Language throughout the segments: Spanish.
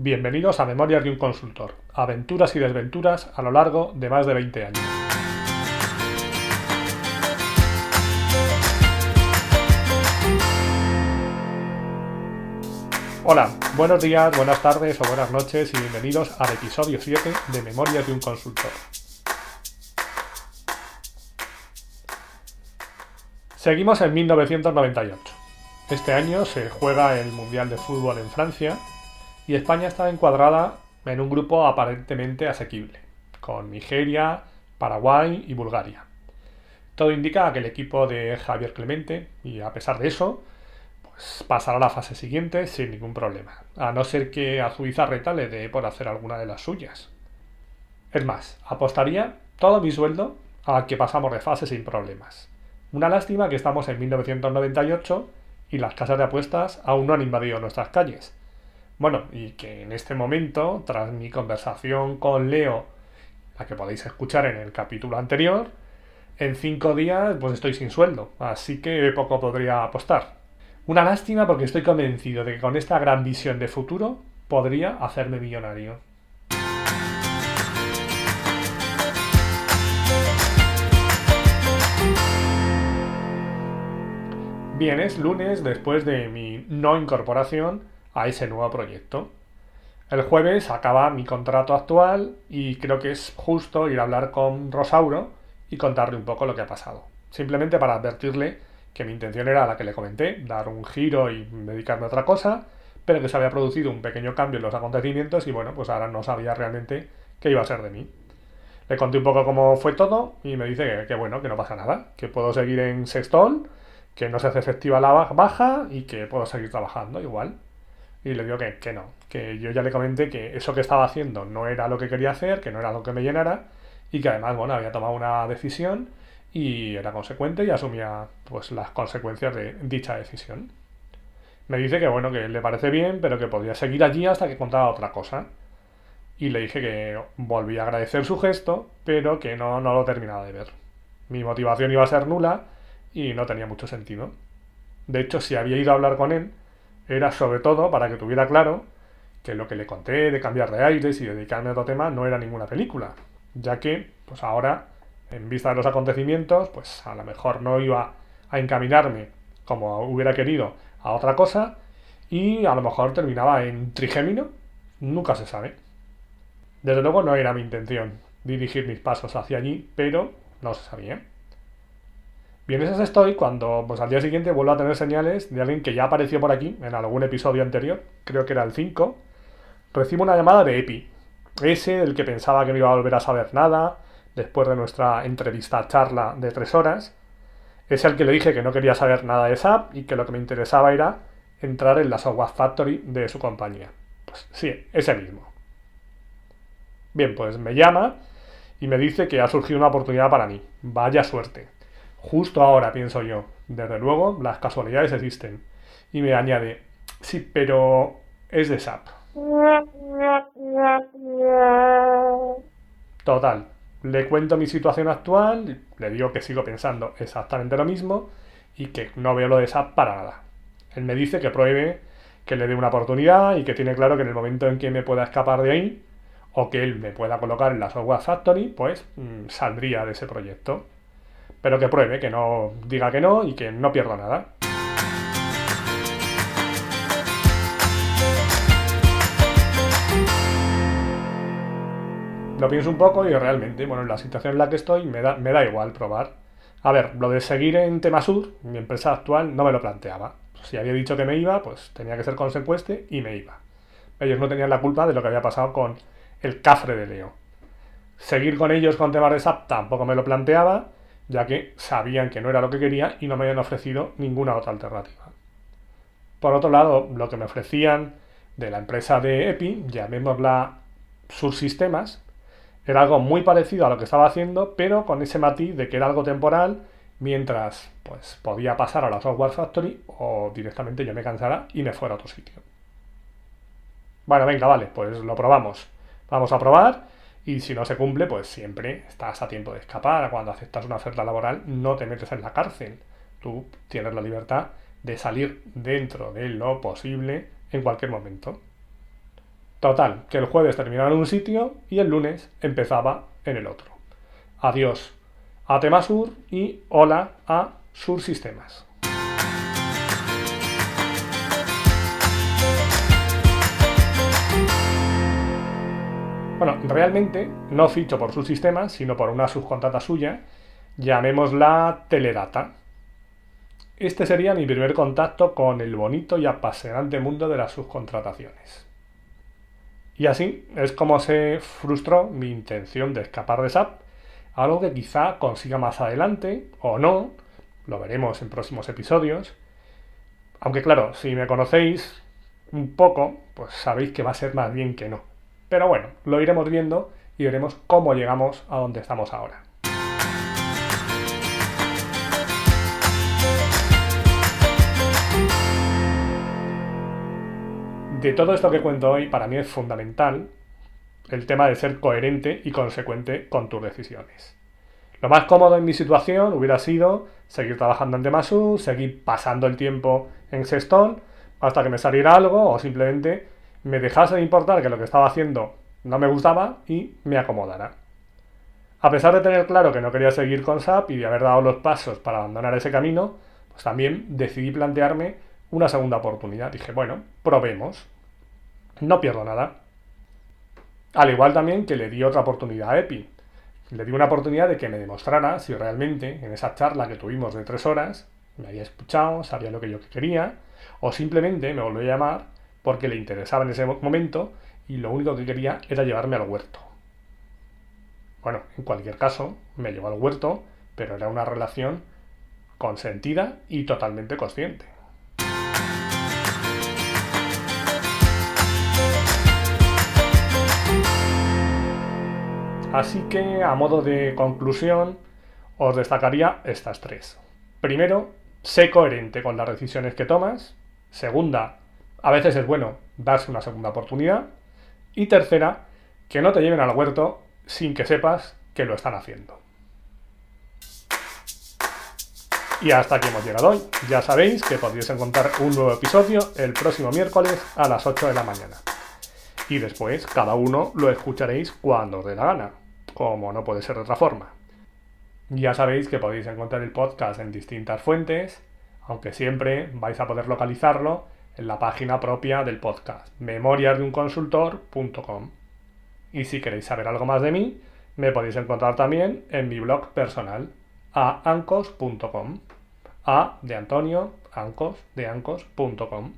Bienvenidos a Memorias de un Consultor, aventuras y desventuras a lo largo de más de 20 años. Hola, buenos días, buenas tardes o buenas noches y bienvenidos al episodio 7 de Memorias de un Consultor. Seguimos en 1998. Este año se juega el Mundial de Fútbol en Francia y España está encuadrada en un grupo aparentemente asequible, con Nigeria, Paraguay y Bulgaria. Todo indica que el equipo de Javier Clemente, y a pesar de eso, pues pasará a la fase siguiente sin ningún problema, a no ser que a Zubizarreta le dé por hacer alguna de las suyas. Es más, apostaría todo mi sueldo a que pasamos de fase sin problemas. Una lástima que estamos en 1998 y las casas de apuestas aún no han invadido nuestras calles. Bueno, y que en este momento, tras mi conversación con Leo, la que podéis escuchar en el capítulo anterior, en cinco días pues estoy sin sueldo, así que poco podría apostar. Una lástima porque estoy convencido de que con esta gran visión de futuro podría hacerme millonario. Bien, es lunes después de mi no incorporación a ese nuevo proyecto. El jueves acaba mi contrato actual y creo que es justo ir a hablar con Rosauro y contarle un poco lo que ha pasado. Simplemente para advertirle que mi intención era la que le comenté, dar un giro y dedicarme a otra cosa, pero que se había producido un pequeño cambio en los acontecimientos y bueno, pues ahora no sabía realmente qué iba a ser de mí. Le conté un poco cómo fue todo y me dice que, que bueno, que no pasa nada, que puedo seguir en Sextol que no se hace efectiva la baja y que puedo seguir trabajando igual. Y le digo que, que no, que yo ya le comenté que eso que estaba haciendo no era lo que quería hacer, que no era lo que me llenara y que además, bueno, había tomado una decisión y era consecuente y asumía pues las consecuencias de dicha decisión. Me dice que bueno, que le parece bien, pero que podría seguir allí hasta que contara otra cosa. Y le dije que volví a agradecer su gesto, pero que no, no lo terminaba de ver. Mi motivación iba a ser nula y no tenía mucho sentido. De hecho, si había ido a hablar con él, era sobre todo para que tuviera claro que lo que le conté de cambiar de aires y dedicarme a otro tema no era ninguna película, ya que, pues ahora, en vista de los acontecimientos, pues a lo mejor no iba a encaminarme como hubiera querido a otra cosa y a lo mejor terminaba en trigémino, nunca se sabe. Desde luego no era mi intención dirigir mis pasos hacia allí, pero no se sabía. Bien, esas estoy cuando pues, al día siguiente vuelvo a tener señales de alguien que ya apareció por aquí en algún episodio anterior, creo que era el 5. Recibo una llamada de Epi, ese del que pensaba que no iba a volver a saber nada después de nuestra entrevista charla de tres horas. Es el que le dije que no quería saber nada de SAP y que lo que me interesaba era entrar en la software factory de su compañía. Pues sí, ese mismo. Bien, pues me llama y me dice que ha surgido una oportunidad para mí. Vaya suerte. Justo ahora, pienso yo. Desde luego, las casualidades existen. Y me añade, sí, pero es de SAP. Total, le cuento mi situación actual, le digo que sigo pensando exactamente lo mismo y que no veo lo de SAP para nada. Él me dice que pruebe, que le dé una oportunidad y que tiene claro que en el momento en que me pueda escapar de ahí o que él me pueda colocar en la Software Factory, pues mm, saldría de ese proyecto pero que pruebe, que no diga que no y que no pierda nada. Lo pienso un poco y realmente, bueno, en la situación en la que estoy me da, me da igual probar. A ver, lo de seguir en Temasur, mi empresa actual, no me lo planteaba. Si había dicho que me iba, pues tenía que ser consecuente y me iba. Ellos no tenían la culpa de lo que había pasado con el cafre de Leo. Seguir con ellos con temas tampoco me lo planteaba ya que sabían que no era lo que quería y no me habían ofrecido ninguna otra alternativa. Por otro lado, lo que me ofrecían de la empresa de EPI, llamémosla Sursistemas, era algo muy parecido a lo que estaba haciendo, pero con ese matiz de que era algo temporal, mientras pues podía pasar a la Software Factory o directamente yo me cansara y me fuera a otro sitio. Bueno, venga, vale, pues lo probamos. Vamos a probar y si no se cumple, pues siempre estás a tiempo de escapar. Cuando aceptas una oferta laboral, no te metes en la cárcel. Tú tienes la libertad de salir dentro de lo posible en cualquier momento. Total, que el jueves terminaba en un sitio y el lunes empezaba en el otro. Adiós a Temasur y hola a Sur Sistemas. Bueno, realmente no ficho por su sistema, sino por una subcontrata suya, llamémosla Teledata. Este sería mi primer contacto con el bonito y apasionante mundo de las subcontrataciones. Y así es como se frustró mi intención de escapar de SAP, algo que quizá consiga más adelante o no, lo veremos en próximos episodios. Aunque claro, si me conocéis un poco, pues sabéis que va a ser más bien que no. Pero bueno, lo iremos viendo y veremos cómo llegamos a donde estamos ahora. De todo esto que cuento hoy, para mí es fundamental el tema de ser coherente y consecuente con tus decisiones. Lo más cómodo en mi situación hubiera sido seguir trabajando en Demasu, seguir pasando el tiempo en Sexton hasta que me saliera algo o simplemente me dejase de importar que lo que estaba haciendo no me gustaba y me acomodara. A pesar de tener claro que no quería seguir con SAP y de haber dado los pasos para abandonar ese camino, pues también decidí plantearme una segunda oportunidad. Dije, bueno, probemos. No pierdo nada. Al igual también que le di otra oportunidad a Epi. Le di una oportunidad de que me demostrara si realmente en esa charla que tuvimos de tres horas me había escuchado, sabía lo que yo quería, o simplemente me volvió a llamar porque le interesaba en ese momento y lo único que quería era llevarme al huerto. Bueno, en cualquier caso, me llevó al huerto, pero era una relación consentida y totalmente consciente. Así que, a modo de conclusión, os destacaría estas tres. Primero, sé coherente con las decisiones que tomas. Segunda, a veces es bueno darse una segunda oportunidad. Y tercera, que no te lleven al huerto sin que sepas que lo están haciendo. Y hasta aquí hemos llegado hoy. Ya sabéis que podéis encontrar un nuevo episodio el próximo miércoles a las 8 de la mañana. Y después cada uno lo escucharéis cuando os dé la gana, como no puede ser de otra forma. Ya sabéis que podéis encontrar el podcast en distintas fuentes, aunque siempre vais a poder localizarlo en la página propia del podcast, memoriasdeunconsultor.com. Y si queréis saber algo más de mí, me podéis encontrar también en mi blog personal, aancos.com. A de Antonio, ancos, de ancos.com.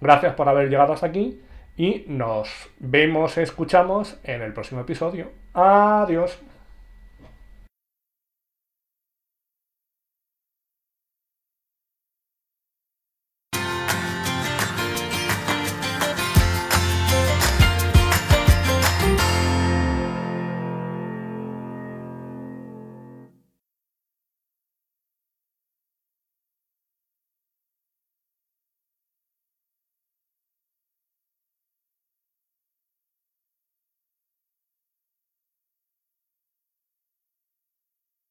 Gracias por haber llegado hasta aquí y nos vemos, escuchamos en el próximo episodio. Adiós.